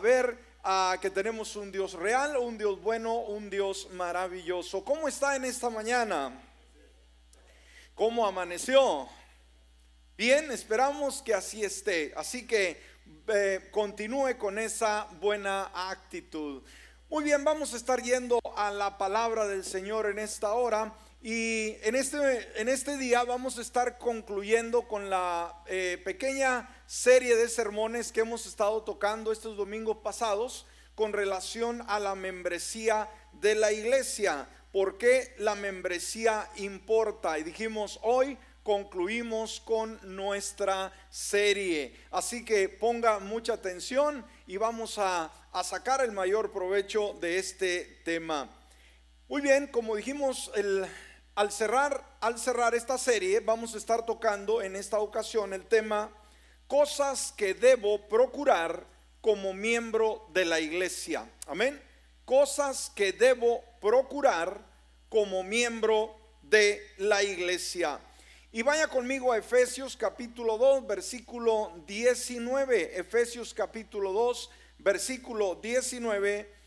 ver a que tenemos un Dios real, un Dios bueno, un Dios maravilloso. ¿Cómo está en esta mañana? ¿Cómo amaneció? Bien, esperamos que así esté. Así que eh, continúe con esa buena actitud. Muy bien, vamos a estar yendo a la palabra del Señor en esta hora. Y en este, en este día vamos a estar concluyendo con la eh, pequeña serie de sermones que hemos estado tocando estos domingos pasados con relación a la membresía de la iglesia. ¿Por qué la membresía importa? Y dijimos, hoy concluimos con nuestra serie. Así que ponga mucha atención y vamos a, a sacar el mayor provecho de este tema. Muy bien, como dijimos el al cerrar, al cerrar esta serie, vamos a estar tocando en esta ocasión el tema cosas que debo procurar como miembro de la iglesia. Amén. Cosas que debo procurar como miembro de la iglesia. Y vaya conmigo a Efesios capítulo 2, versículo 19. Efesios capítulo 2, versículo 19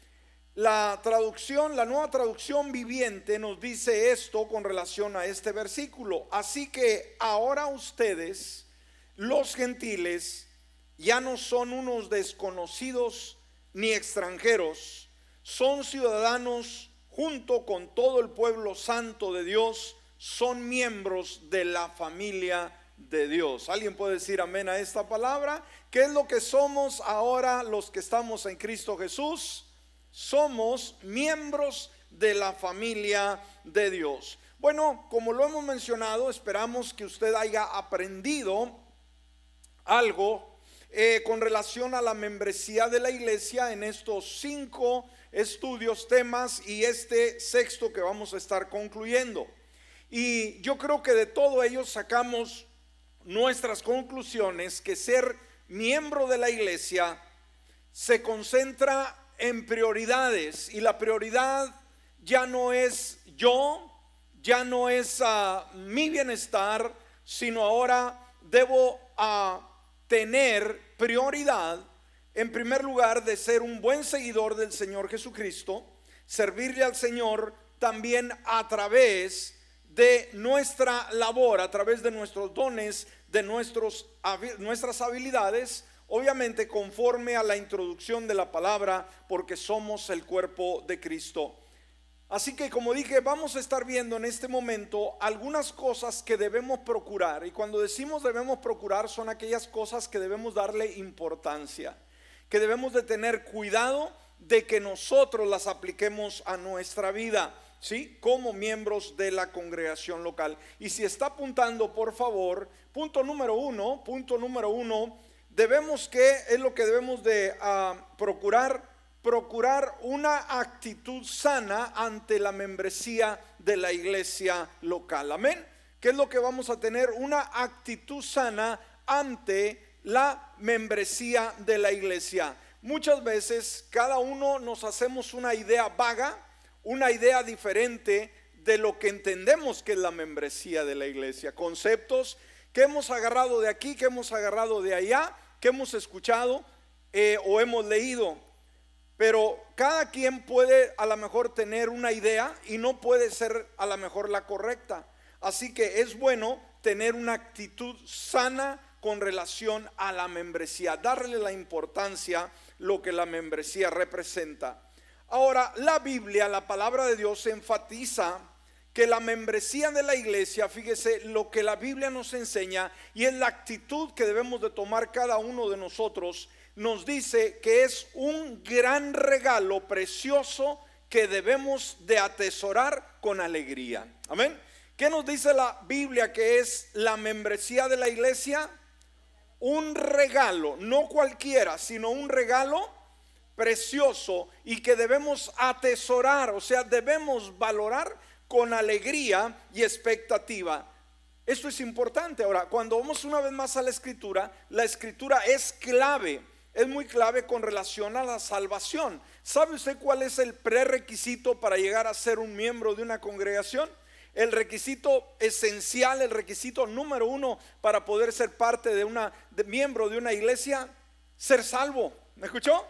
la traducción, la nueva traducción viviente nos dice esto con relación a este versículo. Así que ahora ustedes, los gentiles, ya no son unos desconocidos ni extranjeros, son ciudadanos junto con todo el pueblo santo de Dios, son miembros de la familia de Dios. ¿Alguien puede decir amén a esta palabra? ¿Qué es lo que somos ahora los que estamos en Cristo Jesús? somos miembros de la familia de Dios. Bueno, como lo hemos mencionado, esperamos que usted haya aprendido algo eh, con relación a la membresía de la iglesia en estos cinco estudios, temas y este sexto que vamos a estar concluyendo. Y yo creo que de todo ello sacamos nuestras conclusiones, que ser miembro de la iglesia se concentra en prioridades y la prioridad ya no es yo, ya no es ah, mi bienestar, sino ahora debo a ah, tener prioridad en primer lugar de ser un buen seguidor del Señor Jesucristo, servirle al Señor también a través de nuestra labor, a través de nuestros dones, de nuestros, nuestras habilidades, obviamente conforme a la introducción de la palabra, porque somos el cuerpo de Cristo. Así que como dije, vamos a estar viendo en este momento algunas cosas que debemos procurar. Y cuando decimos debemos procurar son aquellas cosas que debemos darle importancia, que debemos de tener cuidado de que nosotros las apliquemos a nuestra vida, ¿sí? Como miembros de la congregación local. Y si está apuntando, por favor, punto número uno, punto número uno, debemos que, es lo que debemos de ah, procurar, procurar una actitud sana ante la membresía de la iglesia local. Amén. ¿Qué es lo que vamos a tener? Una actitud sana ante la membresía de la iglesia. Muchas veces cada uno nos hacemos una idea vaga, una idea diferente de lo que entendemos que es la membresía de la iglesia. Conceptos que hemos agarrado de aquí, que hemos agarrado de allá, que hemos escuchado eh, o hemos leído. Pero cada quien puede a lo mejor tener una idea y no puede ser a lo mejor la correcta. Así que es bueno tener una actitud sana con relación a la membresía, darle la importancia lo que la membresía representa. Ahora, la Biblia, la palabra de Dios enfatiza que la membresía de la iglesia, fíjese lo que la Biblia nos enseña y es la actitud que debemos de tomar cada uno de nosotros, nos dice que es un gran regalo precioso que debemos de atesorar con alegría. Amén. ¿Qué nos dice la Biblia que es la membresía de la iglesia? Un regalo, no cualquiera, sino un regalo precioso y que debemos atesorar, o sea, debemos valorar con alegría y expectativa. Esto es importante. Ahora, cuando vamos una vez más a la escritura, la escritura es clave, es muy clave con relación a la salvación. ¿Sabe usted cuál es el prerequisito para llegar a ser un miembro de una congregación? El requisito esencial, el requisito número uno para poder ser parte de una miembro de una iglesia, ser salvo. ¿Me escuchó?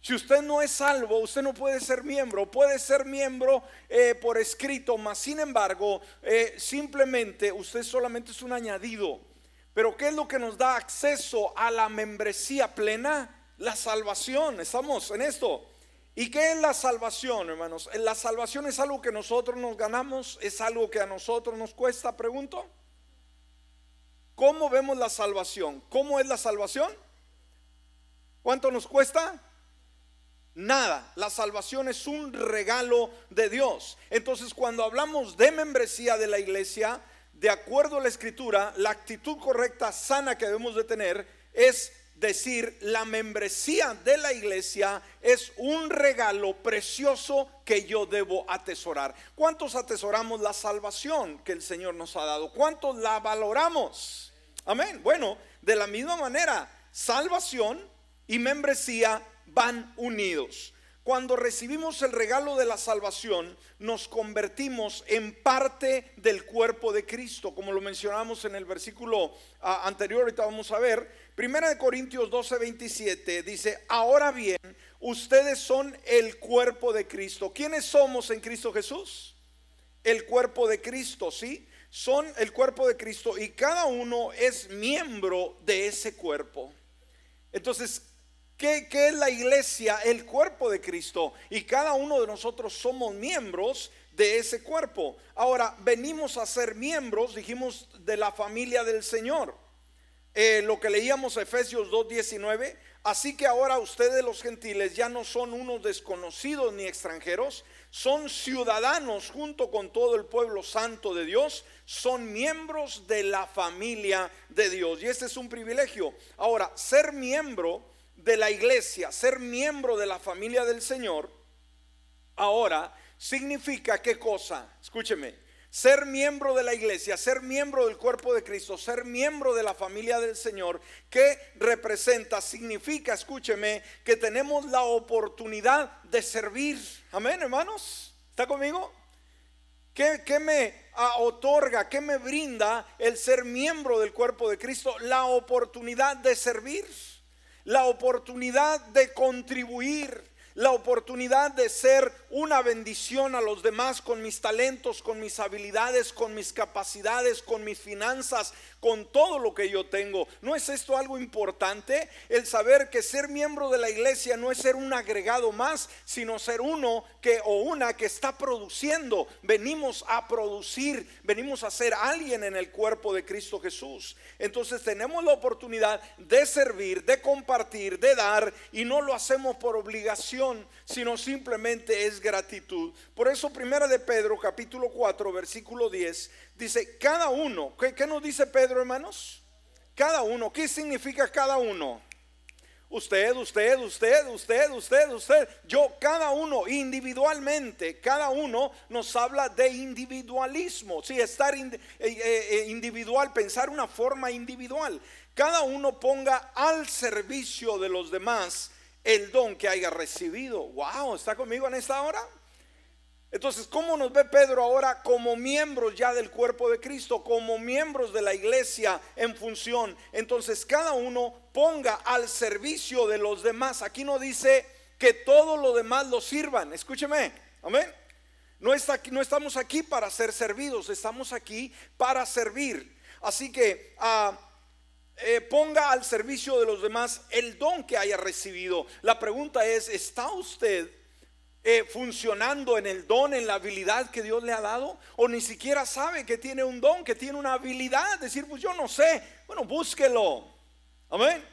Si usted no es salvo, usted no puede ser miembro. Puede ser miembro eh, por escrito, mas sin embargo, eh, simplemente usted solamente es un añadido. Pero ¿qué es lo que nos da acceso a la membresía plena? La salvación. ¿Estamos en esto? ¿Y qué es la salvación, hermanos? La salvación es algo que nosotros nos ganamos, es algo que a nosotros nos cuesta, pregunto. ¿Cómo vemos la salvación? ¿Cómo es la salvación? ¿Cuánto nos cuesta? Nada, la salvación es un regalo de Dios. Entonces cuando hablamos de membresía de la iglesia, de acuerdo a la escritura, la actitud correcta, sana que debemos de tener es decir, la membresía de la iglesia es un regalo precioso que yo debo atesorar. ¿Cuántos atesoramos la salvación que el Señor nos ha dado? ¿Cuántos la valoramos? Amén. Bueno, de la misma manera, salvación y membresía van unidos. Cuando recibimos el regalo de la salvación, nos convertimos en parte del cuerpo de Cristo, como lo mencionamos en el versículo ah, anterior, ahorita vamos a ver. Primera de Corintios 12, 27 dice, ahora bien, ustedes son el cuerpo de Cristo. ¿Quiénes somos en Cristo Jesús? El cuerpo de Cristo, ¿sí? Son el cuerpo de Cristo y cada uno es miembro de ese cuerpo. Entonces, ¿Qué, es la iglesia? El cuerpo de Cristo. Y cada uno de nosotros somos miembros de ese cuerpo. Ahora, venimos a ser miembros, dijimos, de la familia del Señor. Eh, lo que leíamos Efesios 2.19, así que ahora ustedes los gentiles ya no son unos desconocidos ni extranjeros, son ciudadanos junto con todo el pueblo santo de Dios, son miembros de la familia de Dios. Y este es un privilegio. Ahora, ser miembro de la iglesia, ser miembro de la familia del Señor, ahora significa qué cosa? Escúcheme, ser miembro de la iglesia, ser miembro del cuerpo de Cristo, ser miembro de la familia del Señor, ¿qué representa? Significa, escúcheme, que tenemos la oportunidad de servir. Amén, hermanos. ¿Está conmigo? ¿Qué, qué me otorga, qué me brinda el ser miembro del cuerpo de Cristo? La oportunidad de servir la oportunidad de contribuir, la oportunidad de ser una bendición a los demás con mis talentos, con mis habilidades, con mis capacidades, con mis finanzas, con todo lo que yo tengo. ¿No es esto algo importante? El saber que ser miembro de la iglesia no es ser un agregado más, sino ser uno que o una que está produciendo. Venimos a producir, venimos a ser alguien en el cuerpo de Cristo Jesús. Entonces tenemos la oportunidad de servir, de compartir, de dar y no lo hacemos por obligación, sino simplemente es gratitud. Por eso primera de Pedro capítulo 4 versículo 10 dice, cada uno, ¿qué, ¿qué, nos dice Pedro hermanos? Cada uno, ¿qué significa cada uno? Usted, usted, usted, usted, usted, usted, yo, cada uno individualmente, cada uno nos habla de individualismo, sí, estar eh, eh, eh, individual, pensar una forma individual. Cada uno ponga al servicio de los demás el don que haya recibido. Wow, ¿está conmigo en esta hora? Entonces, ¿cómo nos ve Pedro ahora como miembros ya del cuerpo de Cristo, como miembros de la iglesia en función? Entonces, cada uno ponga al servicio de los demás. Aquí no dice que todo lo demás lo sirvan. Escúcheme, amén. No, está no estamos aquí para ser servidos, estamos aquí para servir. Así que ah, eh, ponga al servicio de los demás el don que haya recibido. La pregunta es, ¿está usted eh, funcionando en el don, en la habilidad que Dios le ha dado, o ni siquiera sabe que tiene un don, que tiene una habilidad, decir, pues yo no sé, bueno, búsquelo. Amén.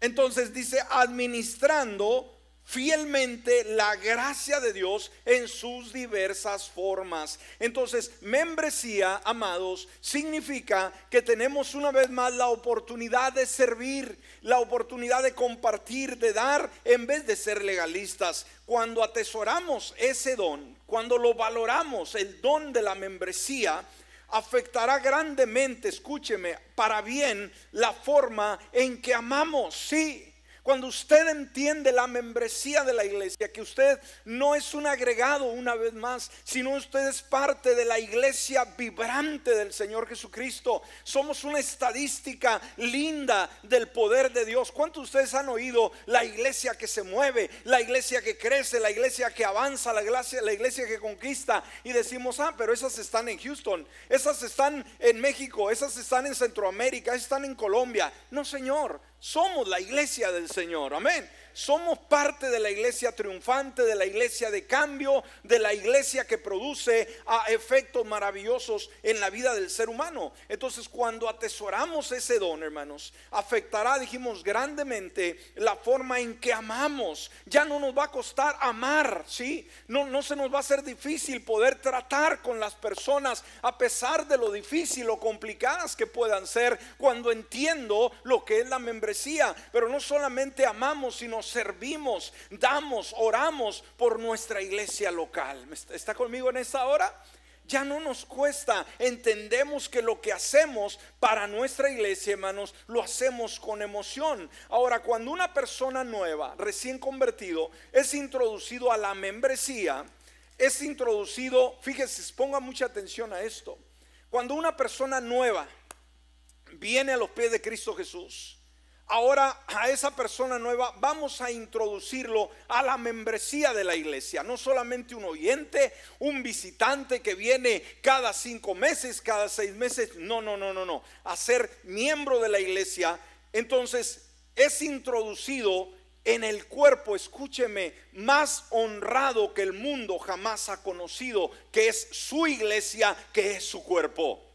Entonces dice, administrando fielmente la gracia de Dios en sus diversas formas. Entonces, membresía, amados, significa que tenemos una vez más la oportunidad de servir, la oportunidad de compartir, de dar, en vez de ser legalistas. Cuando atesoramos ese don, cuando lo valoramos, el don de la membresía, afectará grandemente, escúcheme, para bien la forma en que amamos. Sí, Cuando usted entiende la membresía de la iglesia, que usted no es un agregado una vez más, sino usted es parte de la iglesia vibrante del Señor Jesucristo. Somos una estadística linda del poder de Dios. ¿Cuántos de ustedes han oído la iglesia que se mueve, la iglesia que crece, la iglesia que avanza, la iglesia, la iglesia que conquista? Y decimos, ah, pero esas están en Houston, esas están en México, esas están en Centroamérica, esas están en Colombia. No, Señor, somos la iglesia del Señor. Amén somos parte de la iglesia triunfante, de la iglesia de cambio, de la iglesia que produce ah, efectos maravillosos en la vida del ser humano. Entonces, cuando atesoramos ese don, hermanos, afectará, dijimos, grandemente la forma en que amamos. Ya no nos va a costar amar, ¿sí? No, no se nos va a hacer difícil poder tratar con las personas a pesar de lo difícil o complicadas que puedan ser cuando entiendo lo que es la membresía. Pero no solamente amamos, sino servimos, damos, oramos por nuestra iglesia local. ¿Está conmigo en esta hora? Ya no nos cuesta, entendemos que lo que hacemos para nuestra iglesia, hermanos, lo hacemos con emoción. Ahora, cuando una persona nueva, recién convertido, es introducido a la membresía, es introducido, fíjese, ponga mucha atención a esto. Cuando una persona nueva viene a los pies de Cristo Jesús, Ahora a esa persona nueva vamos a introducirlo a la membresía de la iglesia. No solamente un oyente, un visitante que viene cada cinco meses, cada seis meses. No, no, no, no, no. A ser miembro de la iglesia. Entonces es introducido en el cuerpo, escúcheme, más honrado que el mundo jamás ha conocido, que es su iglesia, que es su cuerpo.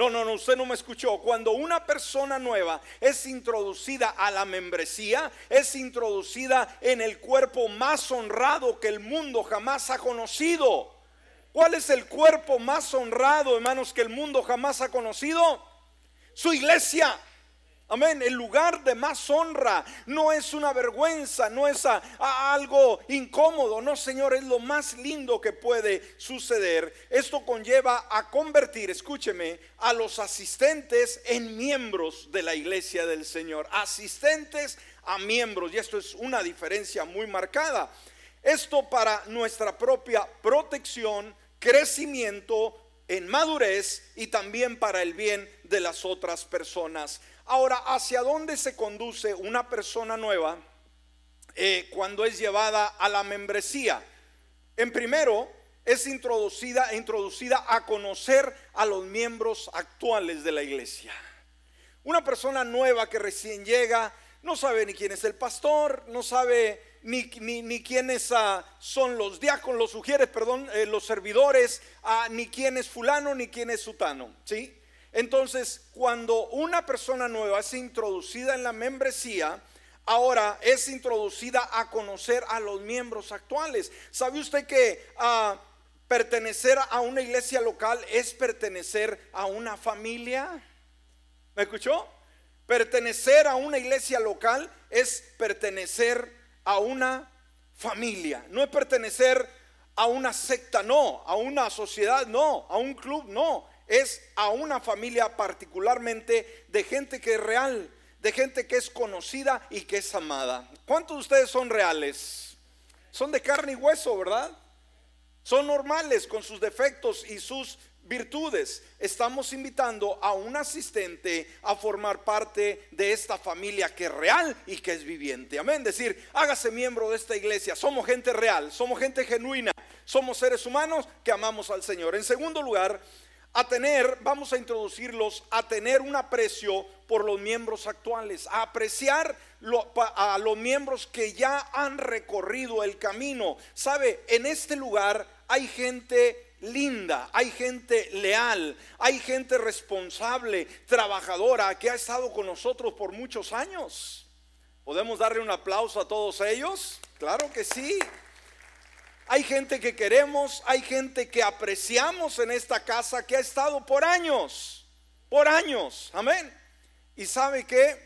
No, no, no, usted no me escuchó. Cuando una persona nueva es introducida a la membresía, es introducida en el cuerpo más honrado que el mundo jamás ha conocido. ¿Cuál es el cuerpo más honrado, hermanos, que el mundo jamás ha conocido? Su iglesia. Amén. El lugar de más honra no es una vergüenza, no es algo incómodo. No, Señor, es lo más lindo que puede suceder. Esto conlleva a convertir, escúcheme, a los asistentes en miembros de la iglesia del Señor. Asistentes a miembros. Y esto es una diferencia muy marcada. Esto para nuestra propia protección, crecimiento en madurez y también para el bien de las otras personas. Ahora, ¿hacia dónde se conduce una persona nueva eh, cuando es llevada a la membresía? En primero, es introducida, introducida a conocer a los miembros actuales de la iglesia. Una persona nueva que recién llega no sabe ni quién es el pastor, no sabe ni, ni, quiénes ah, son los diáconos, los sugieres, perdón, eh, los servidores, ah, ni quién es fulano, ni quién es sutano, ¿sí? Entonces, cuando una persona nueva es introducida en la membresía, ahora es introducida a conocer a los miembros actuales. ¿Sabe usted que ah, pertenecer a una iglesia local es pertenecer a una familia? ¿Me escuchó? Pertenecer a una iglesia local es pertenecer a una familia. No es pertenecer a una secta, no, a una sociedad, no, a un club, no es a una familia particularmente de gente que es real, de gente que es conocida y que es amada. ¿Cuántos de ustedes son reales? Son de carne y hueso, ¿verdad? Son normales con sus defectos y sus virtudes. Estamos invitando a un asistente a formar parte de esta familia que es real y que es viviente. Amén. Decir, hágase miembro de esta iglesia. Somos gente real, somos gente genuina, somos seres humanos que amamos al Señor. En segundo lugar, a tener, vamos a introducirlos, a tener un aprecio por los miembros actuales, a apreciar a los miembros que ya han recorrido el camino. Sabe, en este lugar hay gente linda, hay gente leal, hay gente responsable, trabajadora, que ha estado con nosotros por muchos años. ¿Podemos darle un aplauso a todos ellos? Claro que sí. Hay gente que queremos, hay gente que apreciamos en esta casa que ha estado por años, por años, amén. Y sabe que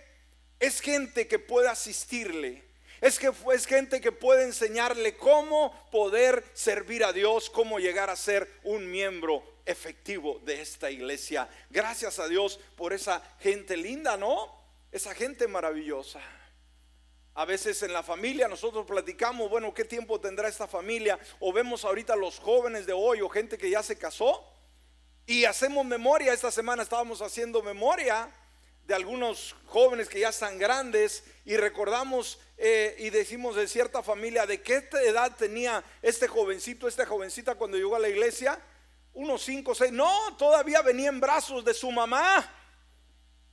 es gente que puede asistirle, es que es gente que puede enseñarle cómo poder servir a Dios, cómo llegar a ser un miembro efectivo de esta iglesia. Gracias a Dios por esa gente linda, ¿no? Esa gente maravillosa. A veces en la familia nosotros platicamos, bueno, ¿qué tiempo tendrá esta familia? O vemos ahorita los jóvenes de hoy o gente que ya se casó y hacemos memoria. Esta semana estábamos haciendo memoria de algunos jóvenes que ya están grandes y recordamos eh, y decimos de cierta familia de qué edad tenía este jovencito, esta jovencita cuando llegó a la iglesia. Unos cinco, seis, no, todavía venía en brazos de su mamá.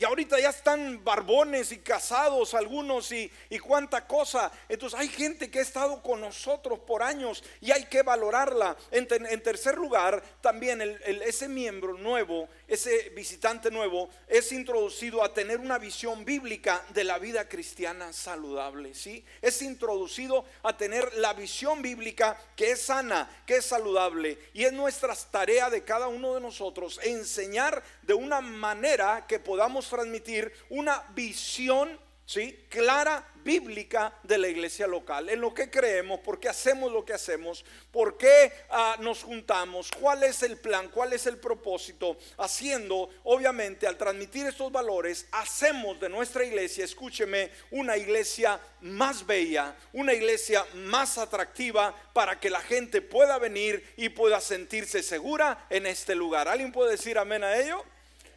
Y ahorita ya están barbones y casados algunos y, cuánta cosa. Entonces hay gente que ha estado con nosotros por años y hay que valorarla. En, tercer lugar, también ese miembro nuevo, ese visitante nuevo, es introducido a tener una visión bíblica de la vida cristiana saludable. ¿sí? Es introducido a tener la visión bíblica que es sana, que es saludable. Y es nuestra tarea de cada uno de nosotros enseñar de una manera que podamos transmitir una visión ¿sí? clara bíblica de la iglesia local, en lo que creemos, por qué hacemos lo que hacemos, por qué ah, nos juntamos, cuál es el plan, cuál es el propósito, haciendo, obviamente, al transmitir estos valores, hacemos de nuestra iglesia, escúcheme, una iglesia más bella, una iglesia más atractiva para que la gente pueda venir y pueda sentirse segura en este lugar. ¿Alguien puede decir amén a ello?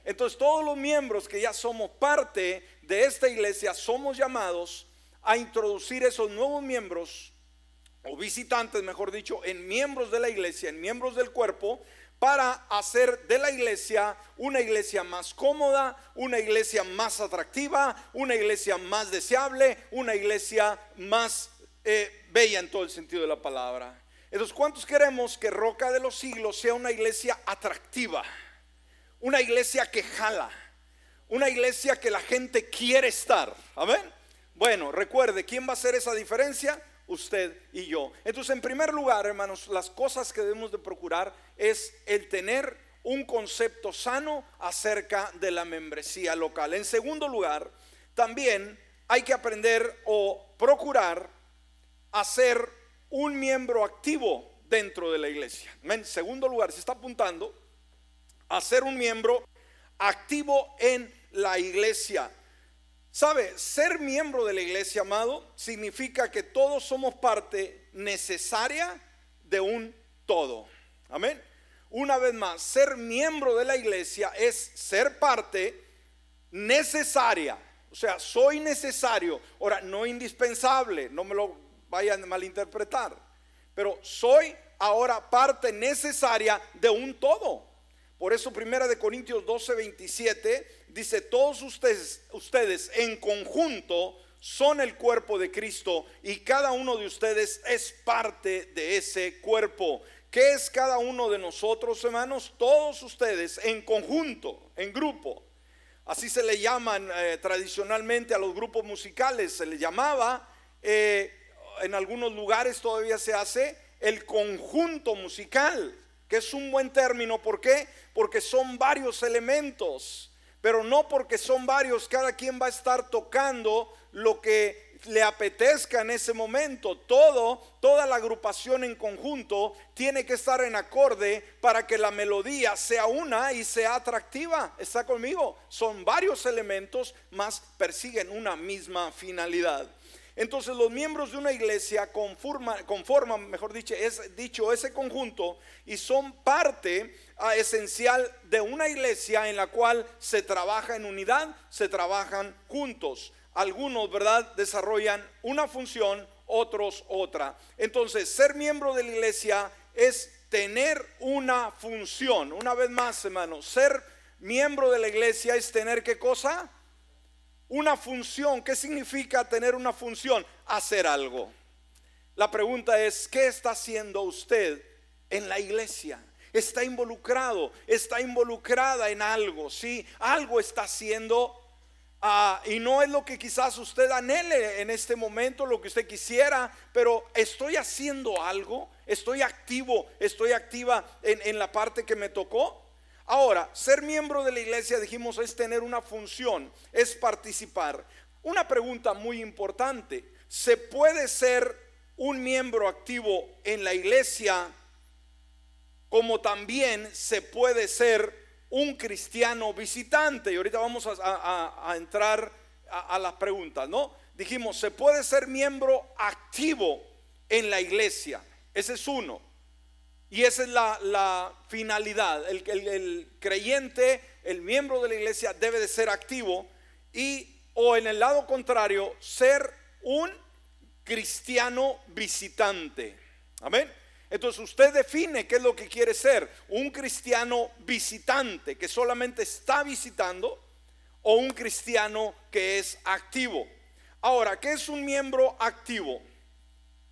Entonces todos los miembros que ya somos parte de esta iglesia somos llamados a introducir esos nuevos miembros o visitantes, mejor dicho, en miembros de la iglesia, en miembros del cuerpo, para hacer de la iglesia una iglesia más cómoda, una iglesia más atractiva, una iglesia más deseable, una iglesia más eh, bella en todo el sentido de la palabra. Entonces, ¿cuántos queremos que Roca de los Siglos sea una iglesia atractiva? Una iglesia que jala. Una iglesia que la gente quiere estar. Amén. Bueno, recuerde, ¿quién va a hacer esa diferencia? Usted y yo. Entonces, en primer lugar, hermanos, las cosas que debemos de procurar es el tener un concepto sano acerca de la membresía local. En segundo lugar, también hay que aprender o procurar hacer un miembro activo dentro de la iglesia. En segundo lugar, se está apuntando a ser un miembro activo en la iglesia. ¿Sabe? Ser miembro de la iglesia, amado, significa que todos somos parte necesaria de un todo. Amén. Una vez más, ser miembro de la iglesia es ser parte necesaria. O sea, soy necesario. Ahora, no indispensable, no me lo vayan a malinterpretar. Pero soy ahora parte necesaria de un todo. Por eso Primera de Corintios 12, 27 dice, todos ustedes, ustedes en conjunto son el cuerpo de Cristo y cada uno de ustedes es parte de ese cuerpo. ¿Qué es cada uno de nosotros, hermanos? Todos ustedes en conjunto, en grupo. Así se le llaman eh, tradicionalmente a los grupos musicales. Se le llamaba, eh, en algunos lugares todavía se hace, el conjunto musical que es un buen término. ¿Por qué? Porque son varios elementos, pero no porque son varios, cada quien va a estar tocando lo que le apetezca en ese momento. Todo, toda la agrupación en conjunto tiene que estar en acorde para que la melodía sea una y sea atractiva. ¿Está conmigo? Son varios elementos, más persiguen una misma finalidad. Entonces los miembros de una iglesia conforman, mejor dicho, es, dicho, ese conjunto y son parte ah, esencial de una iglesia en la cual se trabaja en unidad, se trabajan juntos. Algunos, ¿verdad?, desarrollan una función, otros otra. Entonces, ser miembro de la iglesia es tener una función. Una vez más, hermanos, ser miembro de la iglesia es tener qué cosa? Una función. ¿Qué significa tener una función? Hacer algo. La pregunta es, ¿qué está haciendo usted en la iglesia? Está involucrado, está involucrada en algo, ¿sí? Algo está haciendo ah, y no es lo que quizás usted anhele en este momento, lo que usted quisiera, pero estoy haciendo algo, estoy activo, estoy activa en, en la parte que me tocó. Ahora, ser miembro de la iglesia, dijimos, es tener una función, es participar. Una pregunta muy importante, ¿se puede ser un miembro activo en la iglesia como también se puede ser un cristiano visitante? Y ahorita vamos a, entrar a, las preguntas, ¿no? dijimos, se puede ser miembro activo en la iglesia. Ese es uno. Y esa es la, finalidad. El, creyente, el miembro de la iglesia debe de ser activo y o en el lado contrario, ser un cristiano visitante. Amén. Entonces usted define qué es lo que quiere ser. Un cristiano visitante que solamente está visitando o un cristiano que es activo. Ahora, ¿qué es un miembro activo?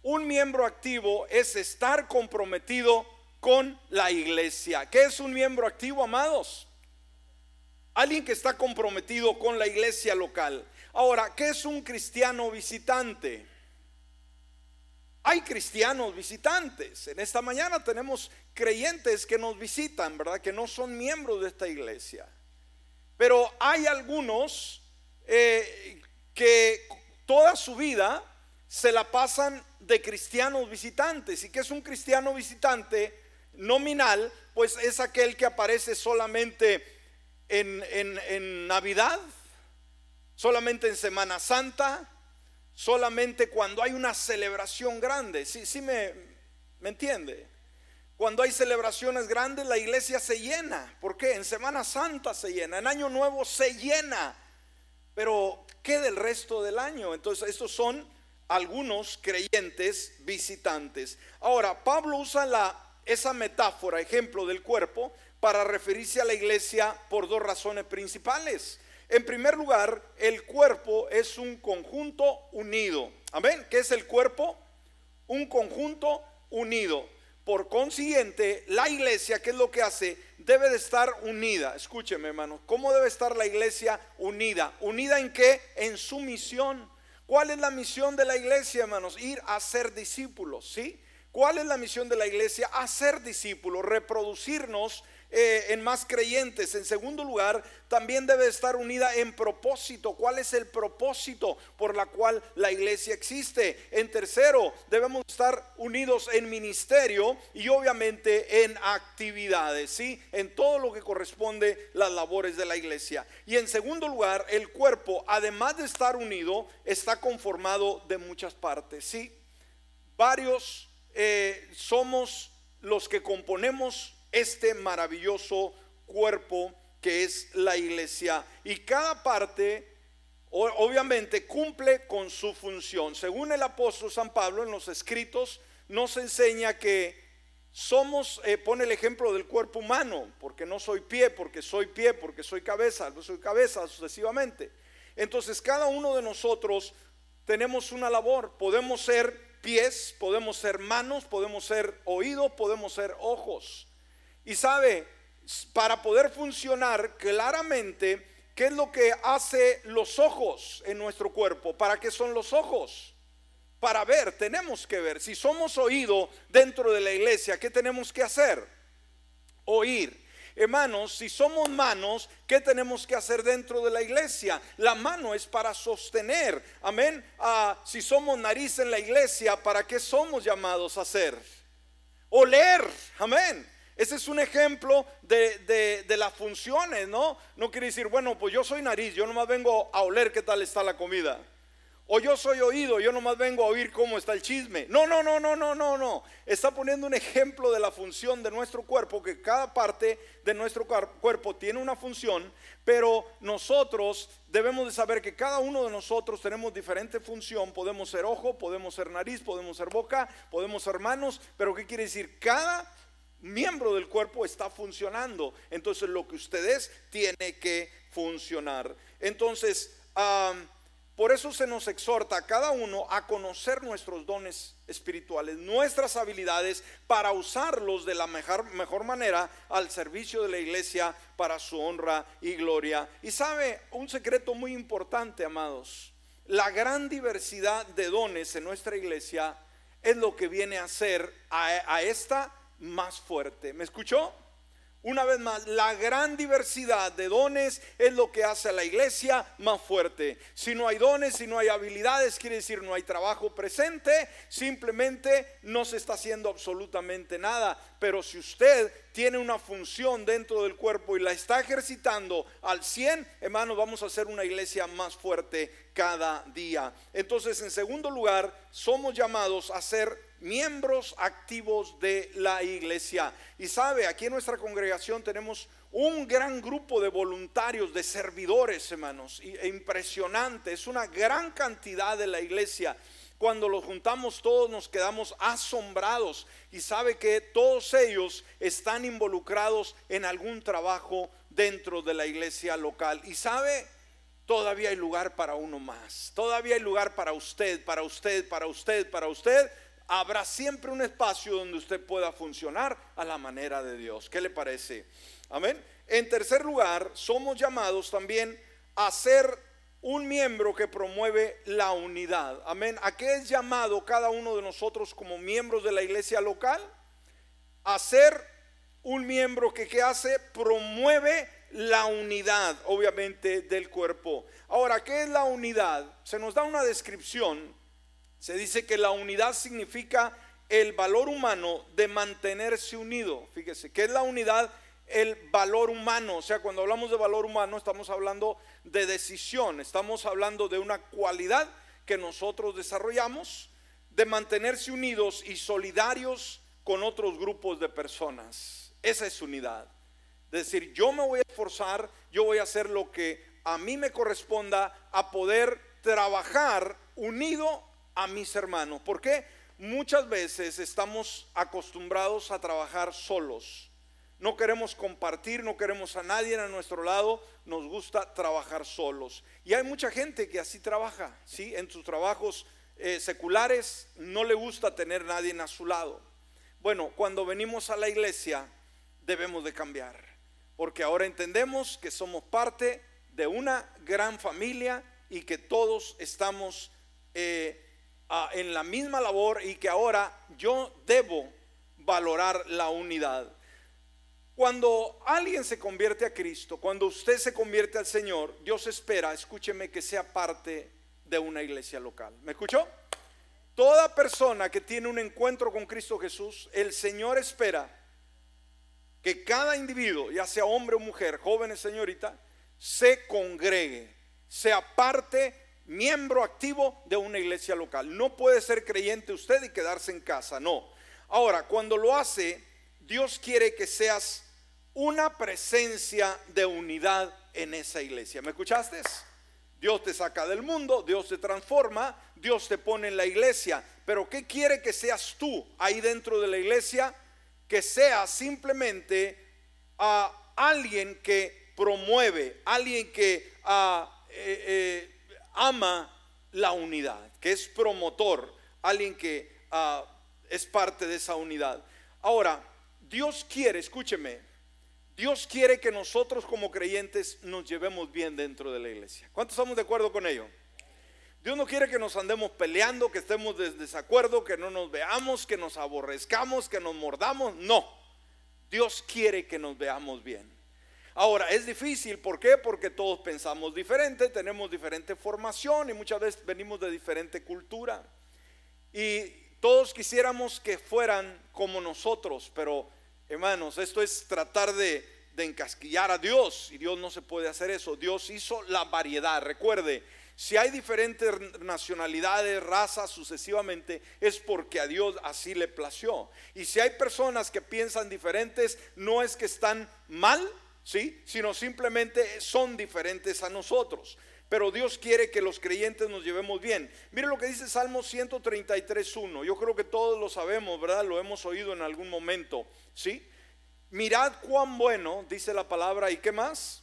Un miembro activo es estar comprometido con la iglesia. ¿Qué es un miembro activo, amados? Alguien que está comprometido con la iglesia local. Ahora, ¿qué es un cristiano visitante? Hay cristianos visitantes. En esta mañana tenemos creyentes que nos visitan, ¿verdad? Que no son miembros de esta iglesia. Pero hay algunos eh, que toda su vida se la pasan de cristianos visitantes. ¿Y que es un cristiano visitante nominal? Pues es aquel que aparece solamente en, en Navidad, solamente en Semana Santa, solamente cuando hay una celebración grande. Sí, sí me, me entiende. Cuando hay celebraciones grandes, la iglesia se llena. ¿Por qué? En Semana Santa se llena, en Año Nuevo se llena. Pero, ¿qué del resto del año? Entonces, estos son algunos creyentes visitantes. Ahora, Pablo usa esa metáfora, ejemplo del cuerpo, para referirse a la iglesia por dos razones principales. En primer lugar, el cuerpo es un conjunto unido. Amén. ¿Qué es el cuerpo? Un conjunto unido. Por consiguiente, la iglesia, ¿qué es lo que hace? Debe de estar unida. Escúcheme, hermano. ¿Cómo debe estar la iglesia unida? ¿Unida en qué? En su misión. ¿Cuál es la misión de la iglesia, hermanos? Ir a ser discípulos, ¿sí? ¿Cuál es la misión de la iglesia? Hacer discípulos, reproducirnos eh, en más creyentes. En segundo lugar, también debe estar unida en propósito. ¿Cuál es el propósito por la cual la iglesia existe? En tercero, debemos estar unidos en ministerio y obviamente en actividades, ¿sí? En todo lo que corresponde las labores de la iglesia. Y en segundo lugar, el cuerpo, además de estar unido, está conformado de muchas partes, ¿sí? Varios eh, somos los que componemos este maravilloso cuerpo que es la iglesia. Y cada parte obviamente cumple con su función. Según el apóstol San Pablo en los escritos nos enseña que somos, eh, pone el ejemplo del cuerpo humano, porque no soy pie, porque soy pie, porque soy cabeza, no soy cabeza sucesivamente. Entonces cada uno de nosotros tenemos una labor, podemos ser pies, podemos ser manos, podemos ser oídos, podemos ser ojos. Y sabe, para poder funcionar claramente, ¿qué es lo que hace los ojos en nuestro cuerpo? ¿Para qué son los ojos? Para ver, tenemos que ver. Si somos oído dentro de la iglesia, ¿qué tenemos que hacer? Oír. Hermanos, si somos manos, ¿qué tenemos que hacer dentro de la iglesia? La mano es para sostener. Amén. Ah, si somos nariz en la iglesia, ¿para qué somos llamados a hacer? Oler. Amén. Ese es un ejemplo de, las funciones, ¿no? No quiere decir, bueno, pues yo soy nariz, yo nomás vengo a oler qué tal está la comida. O yo soy oído, yo nomás vengo a oír cómo está el chisme. No, no, no, no, no, no, no. Está poniendo un ejemplo de la función de nuestro cuerpo, que cada parte de nuestro cuerpo tiene una función, pero nosotros debemos de saber que cada uno de nosotros tenemos diferente función. Podemos ser ojo, podemos ser nariz, podemos ser boca, podemos ser manos, pero ¿qué quiere decir? Cada miembro del cuerpo está funcionando. Entonces lo que usted es tiene que funcionar. Entonces, por eso se nos exhorta a cada uno a conocer nuestros dones espirituales, nuestras habilidades para usarlos de la mejor, mejor manera al servicio de la iglesia para su honra y gloria. Y sabe, un secreto muy importante, amados, la gran diversidad de dones en nuestra iglesia es lo que viene a ser a, a esta más fuerte. ¿Me escuchó? Una vez más, la gran diversidad de dones es lo que hace a la iglesia más fuerte. Si no hay dones, si no hay habilidades, quiere decir no hay trabajo presente, simplemente no se está haciendo absolutamente nada. Pero si usted tiene una función dentro del cuerpo y la está ejercitando al 100, hermanos, vamos a hacer una iglesia más fuerte cada día. Entonces, en segundo lugar, somos llamados a ser miembros activos de la iglesia. Y sabe, aquí en nuestra congregación tenemos un gran grupo de voluntarios, de servidores, hermanos, e impresionante, es una gran cantidad de la iglesia. Cuando los juntamos todos nos quedamos asombrados y sabe que todos ellos están involucrados en algún trabajo dentro de la iglesia local. Y sabe, todavía hay lugar para uno más. Todavía hay lugar para usted, para usted, para usted, para usted. Habrá siempre un espacio donde usted pueda funcionar a la manera de Dios. ¿Qué le parece? Amén. En tercer lugar, somos llamados también a ser un miembro que promueve la unidad. Amén. ¿A qué es llamado cada uno de nosotros como miembros de la iglesia local? A ser un miembro que ¿qué hace? Promueve la unidad, obviamente, del cuerpo. Ahora, ¿qué es la unidad? Se nos da una descripción. Se dice que la unidad significa el valor humano de mantenerse unido. Fíjese, ¿qué es la unidad? el valor humano. O sea, cuando hablamos de valor humano estamos hablando de decisión, estamos hablando de una cualidad que nosotros desarrollamos de mantenerse unidos y solidarios con otros grupos de personas. Esa es unidad. Es decir, yo me voy a esforzar, yo voy a hacer lo que a mí me corresponda a poder trabajar unido a mis hermanos. Porque muchas veces estamos acostumbrados a trabajar solos no queremos compartir, no queremos a nadie a nuestro lado, nos gusta trabajar solos. Y hay mucha gente que así trabaja, ¿sí? En sus trabajos eh, seculares no le gusta tener nadie a su lado. Bueno, cuando venimos a la iglesia debemos de cambiar, porque ahora entendemos que somos parte de una gran familia y que todos estamos eh, en la misma labor y que ahora yo debo valorar la unidad. Cuando alguien se convierte a Cristo, cuando usted se convierte al Señor, Dios espera, escúcheme, que sea parte de una iglesia local. ¿Me escuchó? Toda persona que tiene un encuentro con Cristo Jesús, el Señor espera que cada individuo, ya sea hombre o mujer, joven o señorita, se congregue, sea parte, miembro activo de una iglesia local. No puede ser creyente usted y quedarse en casa, no. Ahora, cuando lo hace, Dios quiere que seas una presencia de unidad en esa iglesia. ¿Me escuchaste? Dios te saca del mundo, Dios te transforma, Dios te pone en la iglesia. Pero ¿qué quiere que seas tú ahí dentro de la iglesia? Que seas simplemente a alguien que promueve, alguien que ah, eh, eh, ama la unidad, que es promotor, alguien que ah, es parte de esa unidad. Ahora, Dios quiere, escúcheme, Dios quiere que nosotros como creyentes nos llevemos bien dentro de la iglesia. ¿Cuántos estamos de acuerdo con ello? Dios no quiere que nos andemos peleando, que estemos de desacuerdo, que no nos veamos, que nos aborrezcamos, que nos mordamos. No, Dios quiere que nos veamos bien. Ahora, es difícil, ¿por qué? Porque todos pensamos diferente, tenemos diferente formación y muchas veces venimos de diferente cultura. Y todos quisiéramos que fueran como nosotros, pero Hermanos, esto es tratar de, encasquillar a Dios y Dios no se puede hacer eso. Dios hizo la variedad. Recuerde, si hay diferentes nacionalidades, razas sucesivamente, es porque a Dios así le plació. Y si hay personas que piensan diferentes, no es que están mal, ¿sí? Sino simplemente son diferentes a nosotros. Pero Dios quiere que los creyentes nos llevemos bien. Mire lo que dice Salmo 133.1. Yo creo que todos lo sabemos, ¿verdad? Lo hemos oído en algún momento. ¿Sí? Mirad cuán bueno, dice la palabra, ¿y qué más?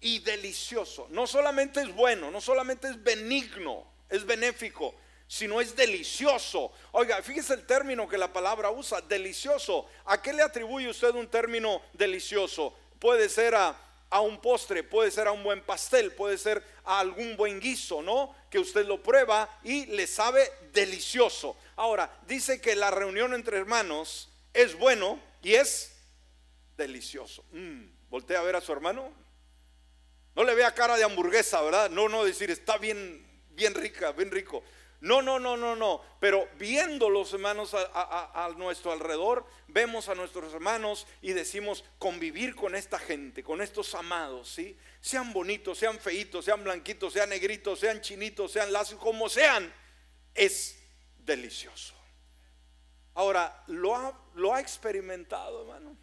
Y delicioso. No solamente es bueno, no solamente es benigno, es benéfico, sino es delicioso. Oiga, fíjese el término que la palabra usa, delicioso. ¿A qué le atribuye usted un término delicioso? Puede ser a, a un postre, puede ser a un buen pastel, puede ser a algún buen guiso, ¿no? Que usted lo prueba y le sabe delicioso. Ahora, dice que la reunión entre hermanos es bueno y es delicioso. Mm, voltea a ver a su hermano. No le vea cara de hamburguesa, ¿verdad? No, no decir está bien, bien rica, bien rico. No, no, no, no, no. Pero viendo los hermanos a, nuestro alrededor, vemos a nuestros hermanos y decimos convivir con esta gente, con estos amados, ¿sí? Sean bonitos, sean feitos, sean blanquitos, sean negritos, sean chinitos, sean lacios, como sean, es delicioso. Ahora, ¿lo ha, lo ha experimentado, hermano?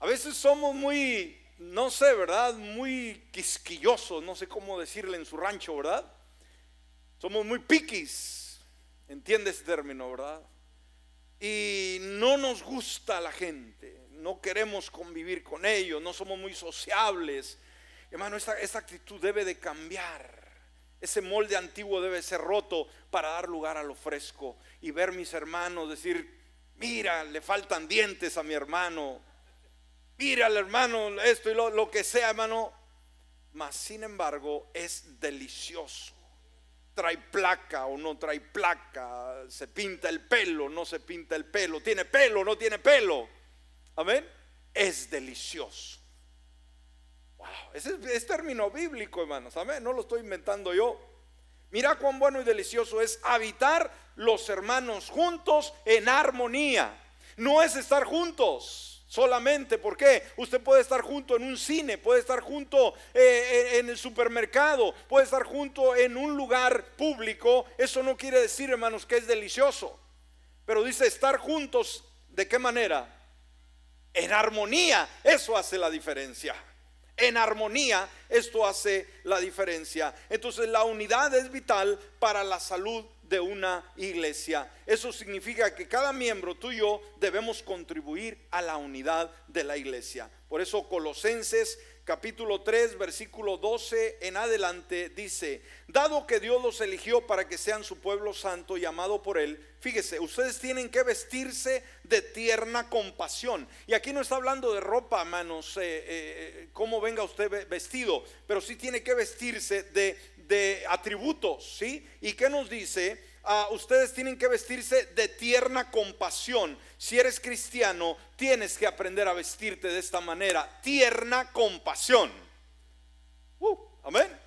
A veces somos muy, no sé, ¿verdad? Muy quisquillosos, no sé cómo decirle en su rancho, ¿verdad? Somos muy piquis, entiende ese término, ¿verdad? Y no nos gusta la gente, no queremos convivir con ellos, no somos muy sociables. Hermano, esta, esta actitud debe de cambiar. Ese molde antiguo debe ser roto para dar lugar a lo fresco y ver mis hermanos decir, mira, le faltan dientes a mi hermano, mira al hermano esto y lo, lo que sea, hermano. Mas, sin embargo, es delicioso trae placa o no trae placa, se pinta el pelo, no se pinta el pelo, tiene pelo, no tiene pelo. Amén. Es delicioso. Wow, ese es, término bíblico, hermanos. Amén. No lo estoy inventando yo. Mira cuán bueno y delicioso es habitar los hermanos juntos en armonía. No es estar juntos solamente. porque Usted puede estar junto en un cine, puede estar junto eh, en el supermercado, puede estar junto en un lugar público. Eso no quiere decir, hermanos, que es delicioso. Pero dice estar juntos, ¿de qué manera? En armonía. Eso hace la diferencia. En armonía, esto hace la diferencia. Entonces la unidad es vital para la salud de una iglesia. Eso significa que cada miembro tuyo debemos contribuir a la unidad de la iglesia. Por eso Colosenses capítulo 3 versículo 12 en adelante dice, dado que Dios los eligió para que sean su pueblo santo y amado por él, fíjese, ustedes tienen que vestirse de tierna compasión. Y aquí no está hablando de ropa, manos, eh, eh, eh, cómo venga usted vestido, pero sí tiene que vestirse de de atributos, ¿sí? ¿Y qué nos dice? Ah, ustedes tienen que vestirse de tierna compasión. Si eres cristiano, tienes que aprender a vestirte de esta manera, tierna compasión. Uh, amén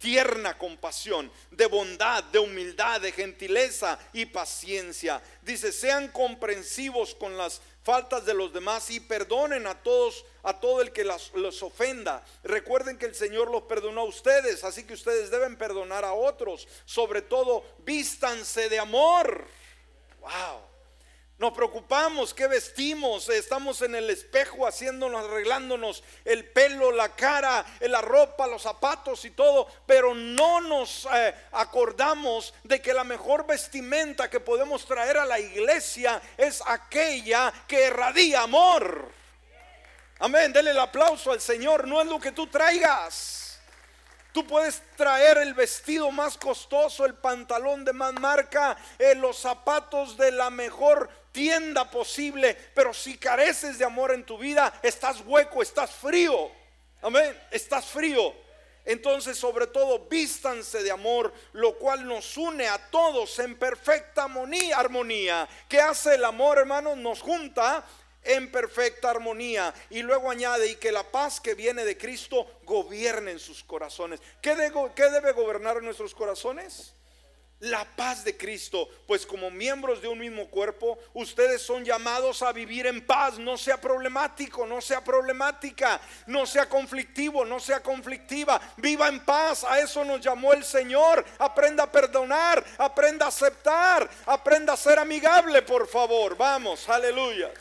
tierna compasión, de bondad, de humildad, de gentileza y paciencia. Dice, sean comprensivos con las faltas de los demás y perdonen a todos, a todo el que los ofenda. Recuerden que el Señor los perdonó a ustedes, así que ustedes deben perdonar a otros. Sobre todo, vístanse de amor. Wow. Nos preocupamos, ¿qué vestimos? Estamos en el espejo haciéndonos, arreglándonos el pelo, la cara, la ropa, los zapatos y todo, pero no nos eh, acordamos de que la mejor vestimenta que podemos traer a la iglesia es aquella que irradia amor. Amén, dele el aplauso al Señor, no es lo que tú traigas. Tú puedes traer el vestido más costoso, el pantalón de más marca, eh, los zapatos de la mejor tienda posible, pero si careces de amor en tu vida, estás hueco, estás frío. Amén, estás frío. Entonces, sobre todo, vístanse de amor, lo cual nos une a todos en perfecta armonía. ¿Qué hace el amor, hermanos? Nos junta en perfecta armonía. Y luego añade, y que la paz que viene de Cristo gobierne en sus corazones. ¿Qué, qué debe gobernar nuestros corazones? La paz de Cristo, pues como miembros de un mismo cuerpo, ustedes son llamados a vivir en paz, no sea problemático, no sea problemática, no sea conflictivo, no sea conflictiva, viva en paz, a eso nos llamó el Señor, aprenda a perdonar, aprenda a aceptar, aprenda a ser amigable, por favor, vamos, aleluya.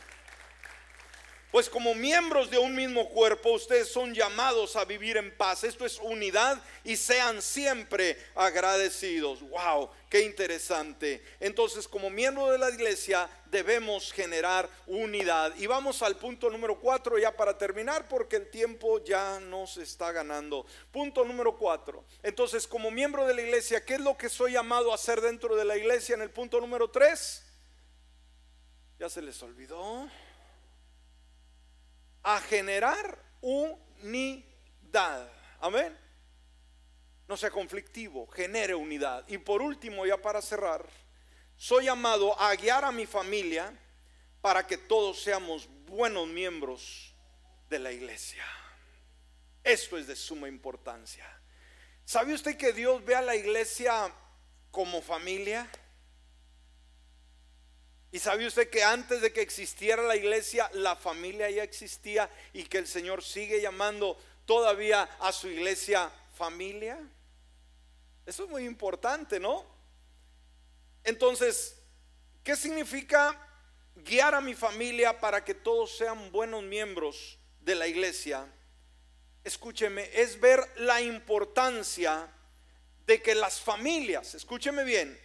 Pues como miembros de un mismo cuerpo, ustedes son llamados a vivir en paz. Esto es unidad y sean siempre agradecidos. Wow, qué interesante. Entonces, como miembro de la iglesia, debemos generar unidad. Y vamos al punto número cuatro ya para terminar, porque el tiempo ya nos está ganando. Punto número cuatro. Entonces, como miembro de la iglesia, ¿qué es lo que soy llamado a hacer dentro de la iglesia en el punto número tres? Ya se les olvidó a generar unidad. Amén. No sea conflictivo, genere unidad. Y por último, ya para cerrar, soy llamado a guiar a mi familia para que todos seamos buenos miembros de la iglesia. Esto es de suma importancia. ¿Sabe usted que Dios ve a la iglesia como familia? ¿Y sabe usted que antes de que existiera la iglesia, la familia ya existía y que el Señor sigue llamando todavía a su iglesia familia? Eso es muy importante, ¿no? Entonces, ¿qué significa guiar a mi familia para que todos sean buenos miembros de la iglesia? Escúcheme, es ver la importancia de que las familias, escúcheme bien,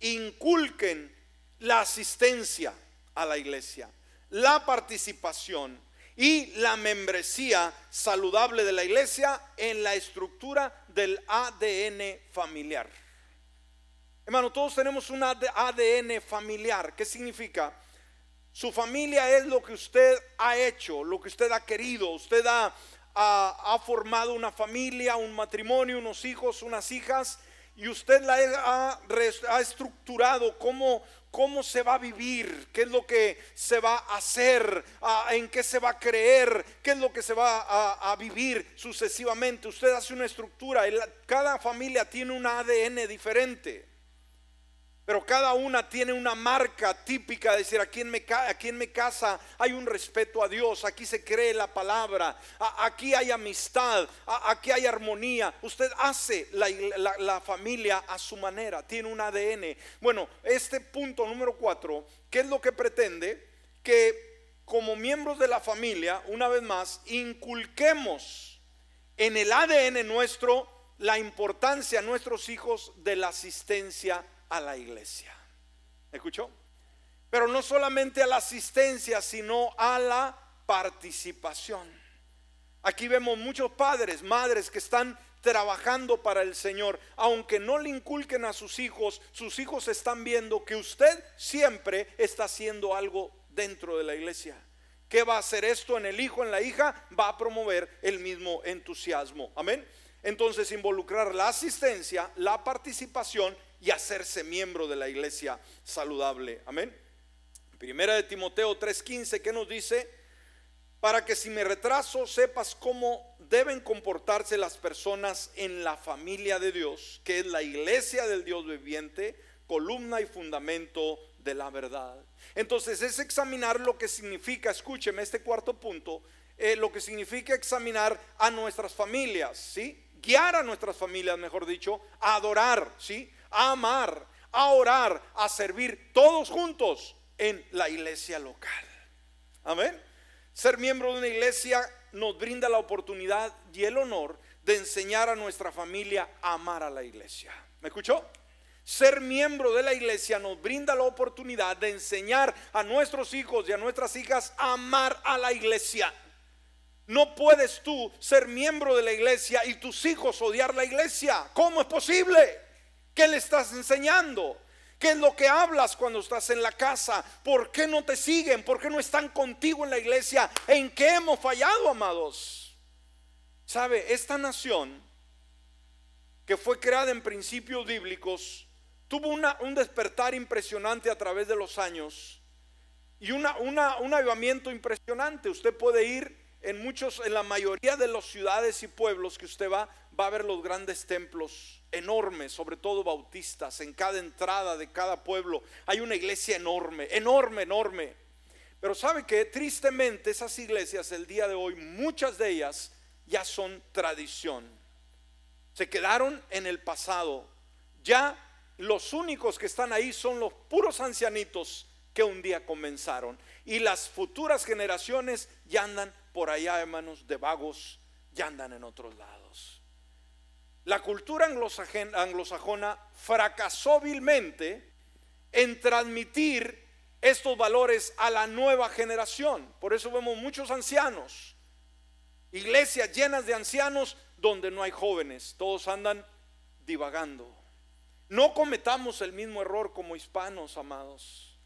inculquen la asistencia a la iglesia, la participación y la membresía saludable de la iglesia en la estructura del ADN familiar. Hermano, todos tenemos un ADN familiar. ¿Qué significa? Su familia es lo que usted ha hecho, lo que usted ha querido. Usted ha, formado una familia, un matrimonio, unos hijos, unas hijas, y usted la ha, ha estructurado como cómo se va a vivir, qué es lo que se va a hacer, en qué se va a creer, qué es lo que se va a, vivir sucesivamente. Usted hace una estructura, cada familia tiene un ADN diferente. Pero cada una tiene una marca típica, de decir, aquí en, me, aquí en mi casa hay un respeto a Dios, aquí se cree la palabra, aquí hay amistad, aquí hay armonía. Usted hace la, la, familia a su manera, tiene un ADN. Bueno, este punto número cuatro, ¿qué es lo que pretende? Que como miembros de la familia, una vez más, inculquemos en el ADN nuestro la importancia a nuestros hijos de la asistencia a la iglesia. ¿Escuchó? Pero no solamente a la asistencia, sino a la participación. Aquí vemos muchos padres, madres que están trabajando para el Señor, aunque no le inculquen a sus hijos, sus hijos están viendo que usted siempre está haciendo algo dentro de la iglesia. ¿Qué va a hacer esto en el hijo, en la hija? Va a promover el mismo entusiasmo. Amén. Entonces involucrar la asistencia, la participación y hacerse miembro de la iglesia saludable. Amén. Primera de Timoteo 3:15 que nos dice, para que si me retraso sepas cómo deben comportarse las personas en la familia de Dios, que es la iglesia del Dios viviente, columna y fundamento de la verdad. Entonces es examinar lo que significa, escúcheme este cuarto punto, eh, lo que significa examinar a nuestras familias, ¿sí? Guiar a nuestras familias, mejor dicho, a adorar, ¿sí? A amar, a orar, a servir todos juntos en la iglesia local. Amén. Ser miembro de una iglesia nos brinda la oportunidad y el honor de enseñar a nuestra familia a amar a la iglesia. ¿Me escuchó? Ser miembro de la iglesia nos brinda la oportunidad de enseñar a nuestros hijos y a nuestras hijas a amar a la iglesia. No puedes tú ser miembro de la iglesia y tus hijos odiar la iglesia. ¿Cómo es posible? ¿Qué le estás enseñando? ¿Qué es lo que hablas cuando estás en la casa? ¿Por qué no te siguen? ¿Por qué no están contigo en la iglesia? ¿En qué hemos fallado, amados? ¿Sabe? Esta nación que fue creada en principios bíblicos tuvo un despertar impresionante a través de los años y un avivamiento impresionante. Usted puede ir en muchos, en la mayoría de las ciudades y pueblos que usted va, va a ver los grandes templos enormes, sobre todo bautistas, en cada entrada de cada pueblo. Hay una iglesia enorme, enorme, enorme. Pero sabe que tristemente esas iglesias el día de hoy, muchas de ellas ya son tradición. Se quedaron en el pasado. Ya los únicos que están ahí son los puros ancianitos que un día comenzaron. Y las futuras generaciones ya andan por allá, hermanos, de vagos, ya andan en otros lados. La cultura anglosajona fracasó vilmente en transmitir estos valores a la nueva generación. Por eso vemos muchos ancianos, iglesias llenas de ancianos donde no hay jóvenes, todos andan divagando. No cometamos el mismo error como hispanos, amados.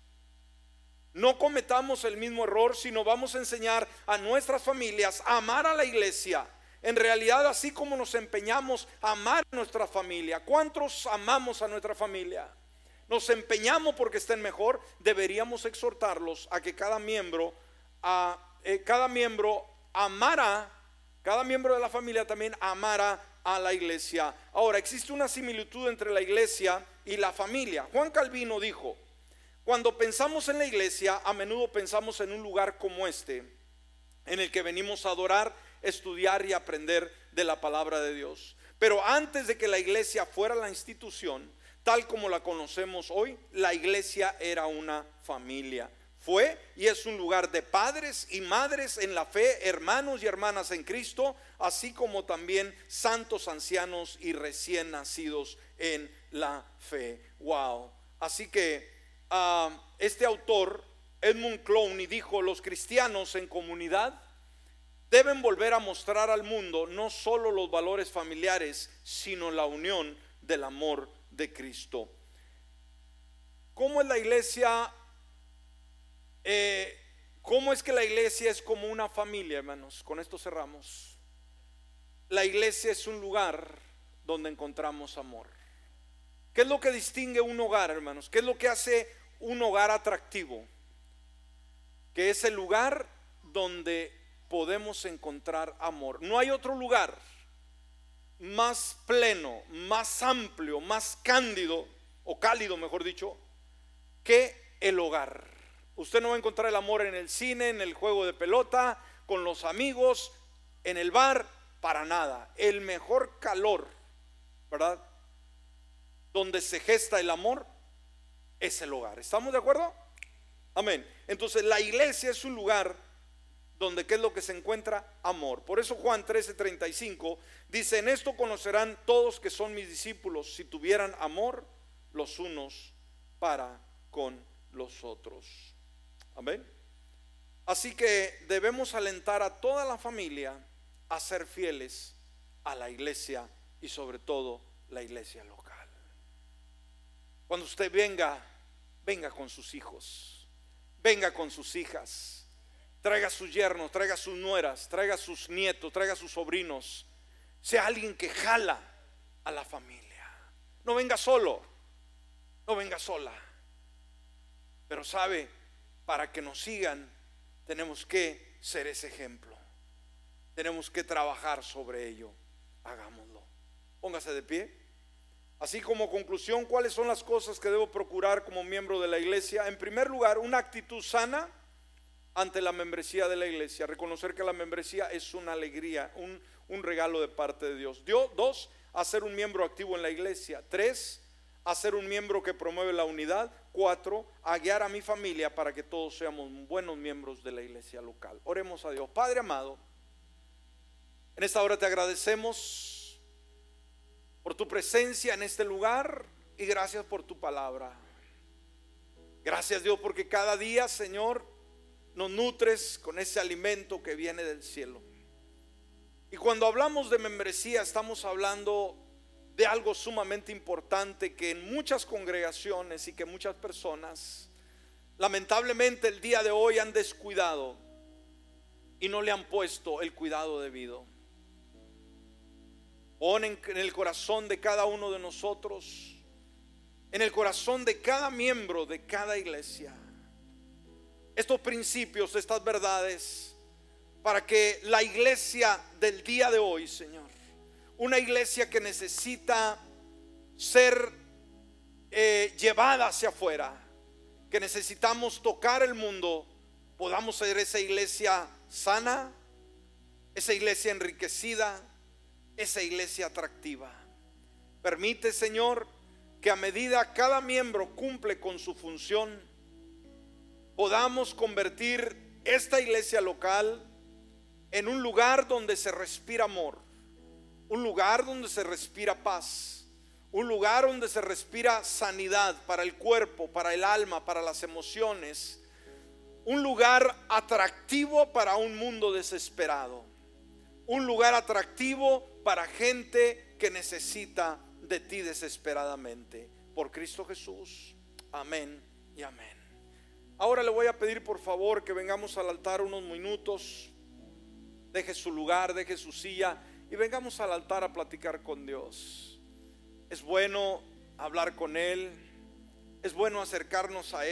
No cometamos el mismo error, sino vamos a enseñar a nuestras familias a amar a la iglesia en realidad, así como nos empeñamos a amar a nuestra familia, ¿cuántos amamos a nuestra familia? Nos empeñamos porque estén mejor, deberíamos exhortarlos a que cada miembro, a, eh, cada miembro amara, cada miembro de la familia también amara a la iglesia. Ahora, existe una similitud entre la iglesia y la familia. Juan Calvino dijo, cuando pensamos en la iglesia, a menudo pensamos en un lugar como este, en el que venimos a adorar, estudiar y aprender de la palabra de Dios. Pero antes de que la iglesia fuera la institución, tal como la conocemos hoy, la iglesia era una familia. Fue y es un lugar de padres y madres en la fe, hermanos y hermanas en Cristo, así como también santos ancianos y recién nacidos en la fe. Wow. Así que ah, este autor, Edmund Clowney, dijo, los cristianos en comunidad deben volver a mostrar al mundo no solo los valores familiares, sino la unión del amor de Cristo. ¿Cómo es la iglesia eh, ¿Cómo es que la iglesia es como una familia, hermanos? Con esto cerramos. La iglesia es un lugar donde encontramos amor. ¿Qué es lo que distingue un hogar, hermanos? ¿Qué es lo que hace un hogar atractivo? Que es el lugar donde podemos encontrar amor. No hay otro lugar más pleno, más amplio, más cándido, o cálido, mejor dicho, que el hogar. Usted no va a encontrar el amor en el cine, en el juego de pelota, con los amigos, en el bar, para nada. El mejor calor, ¿verdad? Donde se gesta el amor es el hogar. ¿Estamos de acuerdo? Amén. Entonces la iglesia es un lugar donde qué es lo que se encuentra amor. Por eso Juan 13:35 dice, "En esto conocerán todos que son mis discípulos si tuvieran amor los unos para con los otros." Amén. Así que debemos alentar a toda la familia a ser fieles a la iglesia y sobre todo la iglesia local. Cuando usted venga, venga con sus hijos, venga con sus hijas, traiga sus yernos, traiga sus nueras, traiga sus nietos, traiga sus sobrinos, sea alguien que jala a la familia. No venga solo, no venga sola, pero sabe, para que nos sigan, tenemos que ser ese ejemplo. Tenemos que trabajar sobre ello. Hagámoslo. Póngase de pie. Así como conclusión, ¿cuáles son las cosas que debo procurar como miembro de la iglesia? En primer lugar, una actitud sana ante la membresía de la iglesia. Reconocer que la membresía es una alegría, un, un regalo de parte de Dios. Dios. Dos, hacer un miembro activo en la iglesia. Tres, a ser un miembro que promueve la unidad. Cuatro, a guiar a mi familia para que todos seamos buenos miembros de la iglesia local. Oremos a Dios. Padre amado, en esta hora te agradecemos por tu presencia en este lugar y gracias por tu palabra. Gracias Dios porque cada día, Señor, nos nutres con ese alimento que viene del cielo. Y cuando hablamos de membresía estamos hablando de algo sumamente importante que en muchas congregaciones y que muchas personas lamentablemente el día de hoy han descuidado y no le han puesto el cuidado debido. Ponen en el corazón de cada uno de nosotros, en el corazón de cada miembro de cada iglesia, estos principios, estas verdades, para que la iglesia del día de hoy, Señor, una iglesia que necesita ser eh, llevada hacia afuera, que necesitamos tocar el mundo, podamos ser esa iglesia sana, esa iglesia enriquecida, esa iglesia atractiva. Permite, Señor, que a medida cada miembro cumple con su función, podamos convertir esta iglesia local en un lugar donde se respira amor un lugar donde se respira paz, un lugar donde se respira sanidad para el cuerpo, para el alma, para las emociones, un lugar atractivo para un mundo desesperado, un lugar atractivo para gente que necesita de ti desesperadamente. Por Cristo Jesús. Amén y amén. Ahora le voy a pedir por favor que vengamos al altar unos minutos. Deje su lugar, deje su silla y vengamos al altar a platicar con Dios. Es bueno hablar con Él, es bueno acercarnos a Él.